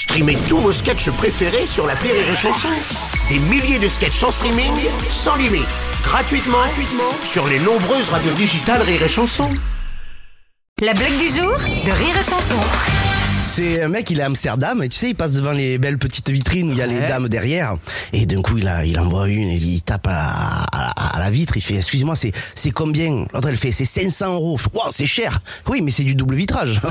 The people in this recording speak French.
Streamez tous vos sketchs préférés sur la Rire et Chanson. Des milliers de sketchs en streaming, sans limite, gratuitement, gratuitement sur les nombreuses radios digitales Rire et Chanson. La blague du jour de Rire et Chanson. C'est un mec, il est à Amsterdam, et tu sais, il passe devant les belles petites vitrines où il y a les dames derrière. Et d'un coup, il, a, il envoie une, et il tape à, à- à la vitre, il fait, excusez-moi, c'est, c'est combien? L'autre, elle fait, c'est 500 euros. Wow, c'est cher. Oui, mais c'est du double vitrage.